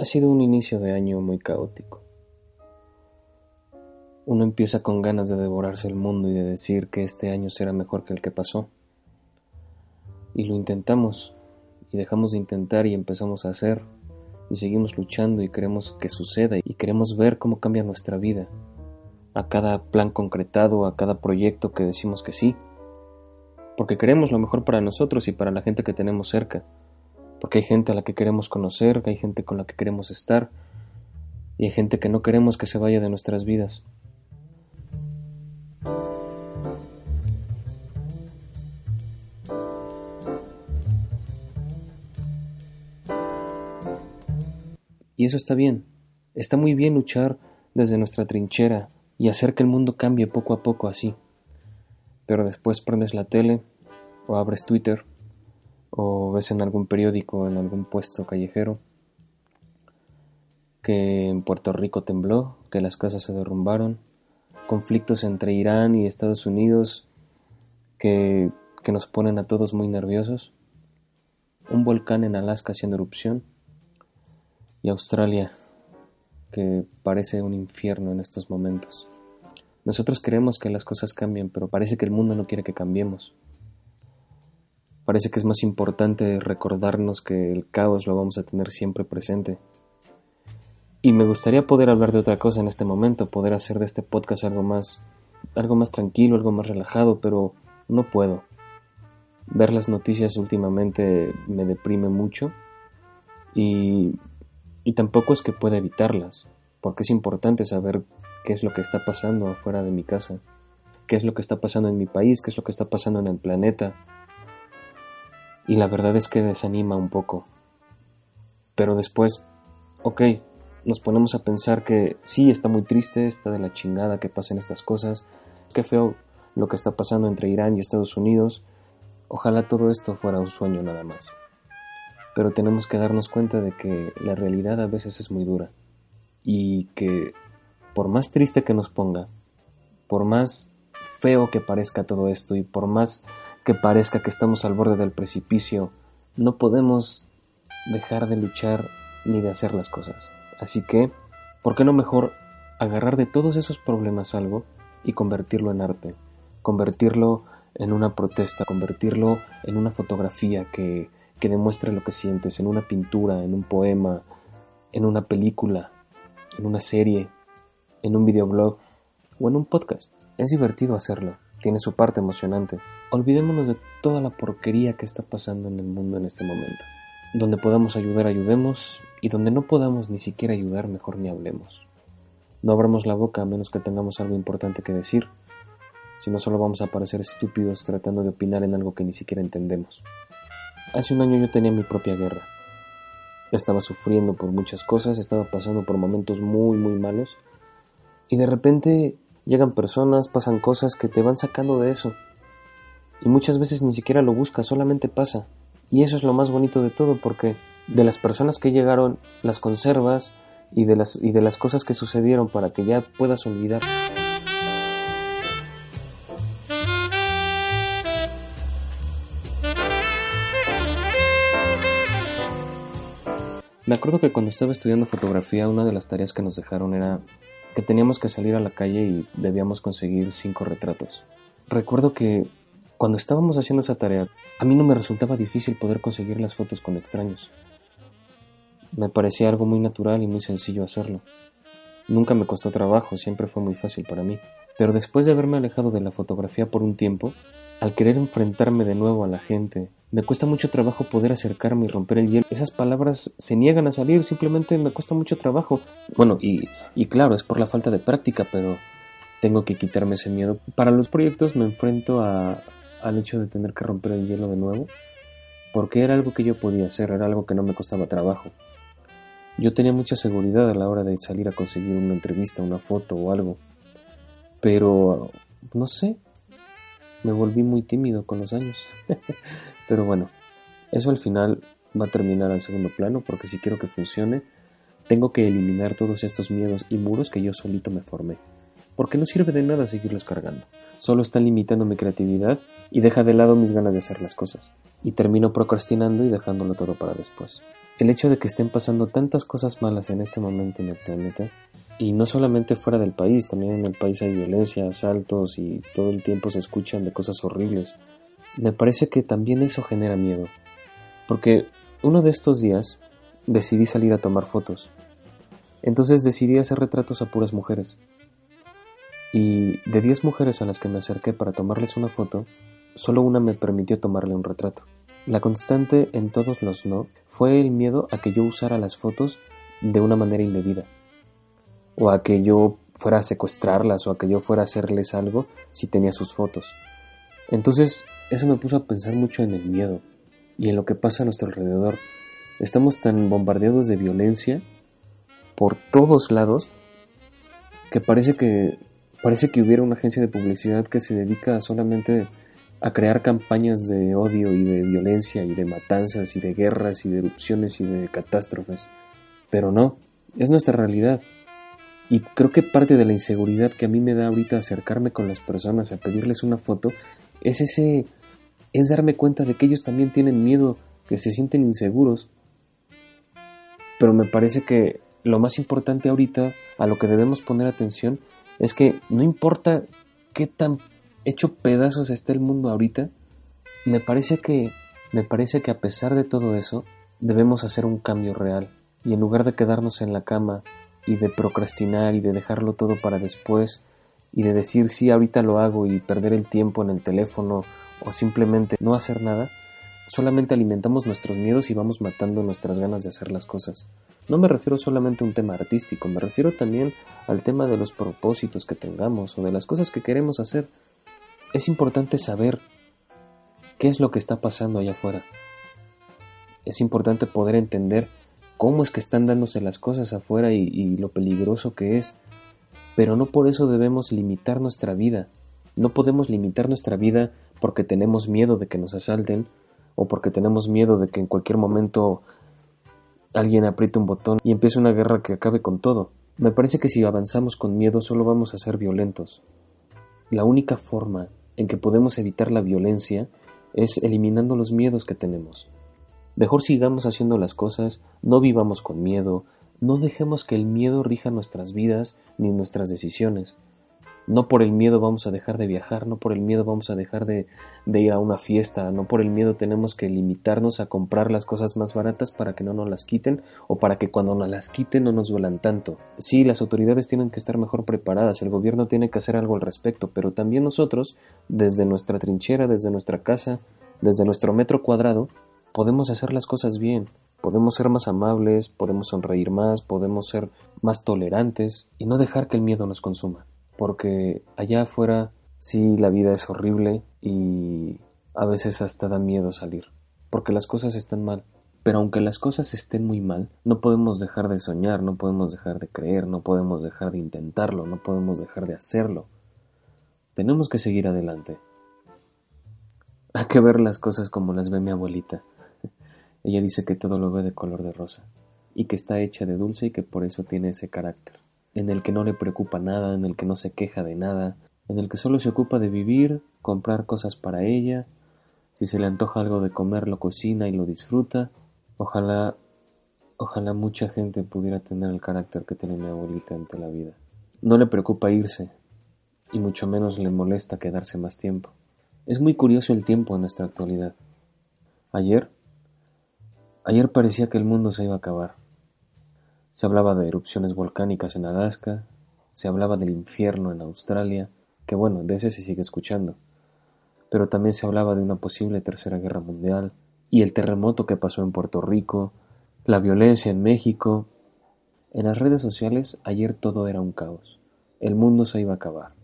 Ha sido un inicio de año muy caótico. Uno empieza con ganas de devorarse el mundo y de decir que este año será mejor que el que pasó. Y lo intentamos, y dejamos de intentar y empezamos a hacer, y seguimos luchando y queremos que suceda y queremos ver cómo cambia nuestra vida, a cada plan concretado, a cada proyecto que decimos que sí, porque queremos lo mejor para nosotros y para la gente que tenemos cerca porque hay gente a la que queremos conocer, hay gente con la que queremos estar, y hay gente que no queremos que se vaya de nuestras vidas. Y eso está bien, está muy bien luchar desde nuestra trinchera y hacer que el mundo cambie poco a poco así. Pero después prendes la tele o abres Twitter o ves en algún periódico, en algún puesto callejero, que en Puerto Rico tembló, que las casas se derrumbaron, conflictos entre Irán y Estados Unidos que, que nos ponen a todos muy nerviosos, un volcán en Alaska haciendo erupción y Australia que parece un infierno en estos momentos. Nosotros queremos que las cosas cambien, pero parece que el mundo no quiere que cambiemos. Parece que es más importante recordarnos que el caos lo vamos a tener siempre presente. Y me gustaría poder hablar de otra cosa en este momento, poder hacer de este podcast algo más algo más tranquilo, algo más relajado, pero no puedo. Ver las noticias últimamente me deprime mucho y, y tampoco es que pueda evitarlas, porque es importante saber qué es lo que está pasando afuera de mi casa, qué es lo que está pasando en mi país, qué es lo que está pasando en el planeta, y la verdad es que desanima un poco. Pero después, ok, nos ponemos a pensar que sí, está muy triste, está de la chingada que pasen estas cosas, qué feo lo que está pasando entre Irán y Estados Unidos, ojalá todo esto fuera un sueño nada más. Pero tenemos que darnos cuenta de que la realidad a veces es muy dura y que por más triste que nos ponga, por más feo que parezca todo esto y por más que parezca que estamos al borde del precipicio, no podemos dejar de luchar ni de hacer las cosas. Así que, ¿por qué no mejor agarrar de todos esos problemas algo y convertirlo en arte? Convertirlo en una protesta, convertirlo en una fotografía que, que demuestre lo que sientes, en una pintura, en un poema, en una película, en una serie, en un videoblog o en un podcast. Es divertido hacerlo tiene su parte emocionante. Olvidémonos de toda la porquería que está pasando en el mundo en este momento. Donde podamos ayudar, ayudemos, y donde no podamos ni siquiera ayudar, mejor ni hablemos. No abramos la boca a menos que tengamos algo importante que decir, si no solo vamos a parecer estúpidos tratando de opinar en algo que ni siquiera entendemos. Hace un año yo tenía mi propia guerra. Estaba sufriendo por muchas cosas, estaba pasando por momentos muy, muy malos, y de repente Llegan personas, pasan cosas que te van sacando de eso. Y muchas veces ni siquiera lo buscas, solamente pasa. Y eso es lo más bonito de todo, porque de las personas que llegaron las conservas y de las, y de las cosas que sucedieron para que ya puedas olvidar. Me acuerdo que cuando estaba estudiando fotografía, una de las tareas que nos dejaron era teníamos que salir a la calle y debíamos conseguir cinco retratos. Recuerdo que cuando estábamos haciendo esa tarea, a mí no me resultaba difícil poder conseguir las fotos con extraños. Me parecía algo muy natural y muy sencillo hacerlo. Nunca me costó trabajo, siempre fue muy fácil para mí. Pero después de haberme alejado de la fotografía por un tiempo, al querer enfrentarme de nuevo a la gente, me cuesta mucho trabajo poder acercarme y romper el hielo. Esas palabras se niegan a salir, simplemente me cuesta mucho trabajo. Bueno, y, y claro, es por la falta de práctica, pero tengo que quitarme ese miedo. Para los proyectos me enfrento al hecho de tener que romper el hielo de nuevo, porque era algo que yo podía hacer, era algo que no me costaba trabajo. Yo tenía mucha seguridad a la hora de salir a conseguir una entrevista, una foto o algo. Pero, no sé, me volví muy tímido con los años. Pero bueno, eso al final va a terminar al segundo plano porque si quiero que funcione, tengo que eliminar todos estos miedos y muros que yo solito me formé. Porque no sirve de nada seguirlos cargando. Solo está limitando mi creatividad y deja de lado mis ganas de hacer las cosas. Y termino procrastinando y dejándolo todo para después. El hecho de que estén pasando tantas cosas malas en este momento en el planeta, y no solamente fuera del país, también en el país hay violencia, asaltos y todo el tiempo se escuchan de cosas horribles. Me parece que también eso genera miedo. Porque uno de estos días decidí salir a tomar fotos. Entonces decidí hacer retratos a puras mujeres. Y de 10 mujeres a las que me acerqué para tomarles una foto, solo una me permitió tomarle un retrato. La constante en todos los no fue el miedo a que yo usara las fotos de una manera indebida o a que yo fuera a secuestrarlas o a que yo fuera a hacerles algo si tenía sus fotos. Entonces eso me puso a pensar mucho en el miedo y en lo que pasa a nuestro alrededor. Estamos tan bombardeados de violencia por todos lados que parece que parece que hubiera una agencia de publicidad que se dedica solamente a crear campañas de odio y de violencia y de matanzas y de guerras y de erupciones y de catástrofes. Pero no, es nuestra realidad. Y creo que parte de la inseguridad que a mí me da ahorita acercarme con las personas a pedirles una foto es ese es darme cuenta de que ellos también tienen miedo, que se sienten inseguros. Pero me parece que lo más importante ahorita, a lo que debemos poner atención, es que no importa qué tan hecho pedazos esté el mundo ahorita, me parece que me parece que a pesar de todo eso, debemos hacer un cambio real y en lugar de quedarnos en la cama y de procrastinar y de dejarlo todo para después y de decir sí, ahorita lo hago y perder el tiempo en el teléfono o simplemente no hacer nada, solamente alimentamos nuestros miedos y vamos matando nuestras ganas de hacer las cosas. No me refiero solamente a un tema artístico, me refiero también al tema de los propósitos que tengamos o de las cosas que queremos hacer. Es importante saber qué es lo que está pasando allá afuera. Es importante poder entender cómo es que están dándose las cosas afuera y, lo peligroso que es. Pero no por eso debemos limitar nuestra vida. No podemos limitar nuestra vida porque tenemos miedo de que nos asalten o porque tenemos miedo de que en cualquier momento alguien apriete un botón y empiece una guerra que acabe con todo. Me parece que si avanzamos con miedo solo vamos a ser violentos. La única forma en que podemos evitar la violencia es eliminando los miedos que tenemos. Mejor sigamos haciendo las cosas, no vivamos con miedo, no dejemos que el miedo rija nuestras vidas ni nuestras decisiones. No por el miedo vamos a dejar de viajar, no por el miedo vamos a dejar de, ir a una fiesta, no por el miedo tenemos que limitarnos a comprar las cosas más baratas para que no nos las quiten o para que cuando nos las quiten no nos duelan tanto. Sí, las autoridades tienen que estar mejor preparadas, el gobierno tiene que hacer algo al respecto, pero también nosotros, desde nuestra trinchera, desde nuestra casa, desde nuestro metro cuadrado, podemos hacer las cosas bien, podemos ser más amables, podemos sonreír más, podemos ser más tolerantes y no dejar que el miedo nos consuma. Porque allá afuera sí la vida es horrible y a veces hasta da miedo salir, porque las cosas están mal. Pero aunque las cosas estén muy mal, no podemos dejar de soñar, no podemos dejar de creer, no podemos dejar de intentarlo, no podemos dejar de hacerlo. Tenemos que seguir adelante. Hay que ver las cosas como las ve mi abuelita. Ella dice que todo lo ve de color de rosa, y que está hecha de dulce y que por eso tiene ese carácter, en el que no le preocupa nada, en el que no se queja de nada, en el que solo se ocupa de vivir, comprar cosas para ella, si se le antoja algo de comer lo cocina y lo disfruta. Ojalá, ojalá mucha gente pudiera tener el carácter que tiene mi abuelita ante la vida. No le preocupa irse, y mucho menos le molesta quedarse más tiempo. Es muy curioso el tiempo en nuestra actualidad. Ayer Ayer parecía que el mundo se iba a acabar. Se hablaba de erupciones volcánicas en Alaska, se hablaba del infierno en Australia, que bueno, de ese se sigue escuchando, pero también se hablaba de una posible tercera guerra mundial, y el terremoto que pasó en Puerto Rico, la violencia en México. En las redes sociales ayer todo era un caos. El mundo se iba a acabar.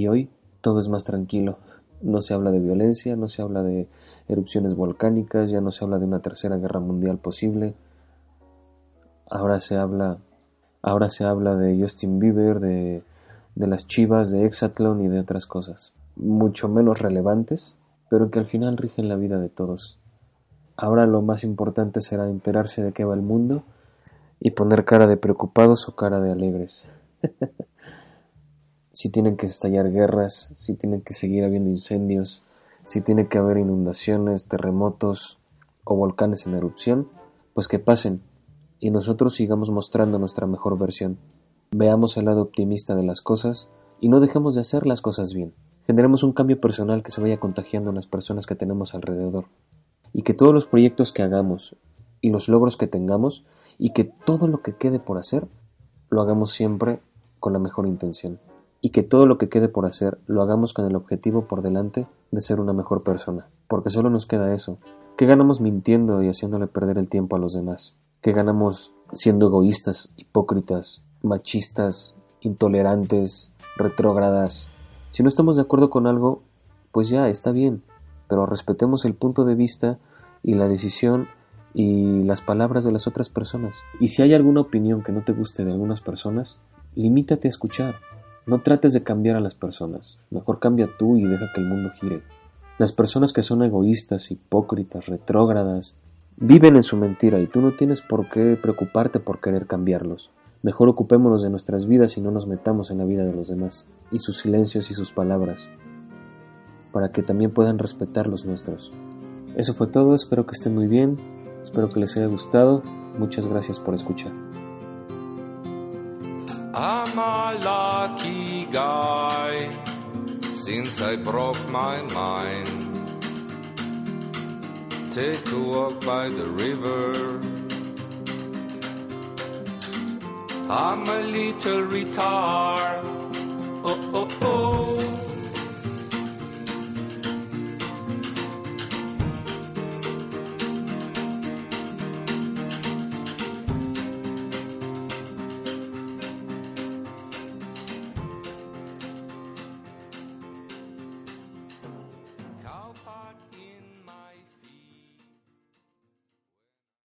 Y hoy todo es más tranquilo. No se habla de violencia, no se habla de erupciones volcánicas, ya no se habla de una tercera guerra mundial posible. Ahora se habla, ahora se habla de Justin Bieber, de, de las Chivas, de Exatlon y de otras cosas, mucho menos relevantes, pero que al final rigen la vida de todos. Ahora lo más importante será enterarse de qué va el mundo y poner cara de preocupados o cara de alegres. si tienen que estallar guerras, si tienen que seguir habiendo incendios, si tiene que haber inundaciones, terremotos o volcanes en erupción, pues que pasen y nosotros sigamos mostrando nuestra mejor versión. Veamos el lado optimista de las cosas y no dejemos de hacer las cosas bien. Generemos un cambio personal que se vaya contagiando en las personas que tenemos alrededor. Y que todos los proyectos que hagamos y los logros que tengamos y que todo lo que quede por hacer lo hagamos siempre con la mejor intención y que todo lo que quede por hacer lo hagamos con el objetivo por delante de ser una mejor persona, porque solo nos queda eso. ¿Qué ganamos mintiendo y haciéndole perder el tiempo a los demás? ¿Qué ganamos siendo egoístas, hipócritas, machistas, intolerantes, retrógradas? Si no estamos de acuerdo con algo, pues ya está bien, pero respetemos el punto de vista y la decisión y las palabras de las otras personas. Y si hay alguna opinión que no te guste de algunas personas, limítate a escuchar. No trates de cambiar a las personas, mejor cambia tú y deja que el mundo gire. Las personas que son egoístas, hipócritas, retrógradas, viven en su mentira y tú no tienes por qué preocuparte por querer cambiarlos. Mejor ocupémonos de nuestras vidas y no nos metamos en la vida de los demás, y sus silencios y sus palabras, para que también puedan respetar los nuestros. Eso fue todo, espero que estén muy bien, espero que les haya gustado, muchas gracias por escuchar. A lucky guy since I broke my mind. Take a walk by the river. I'm a little retard oh, oh, oh.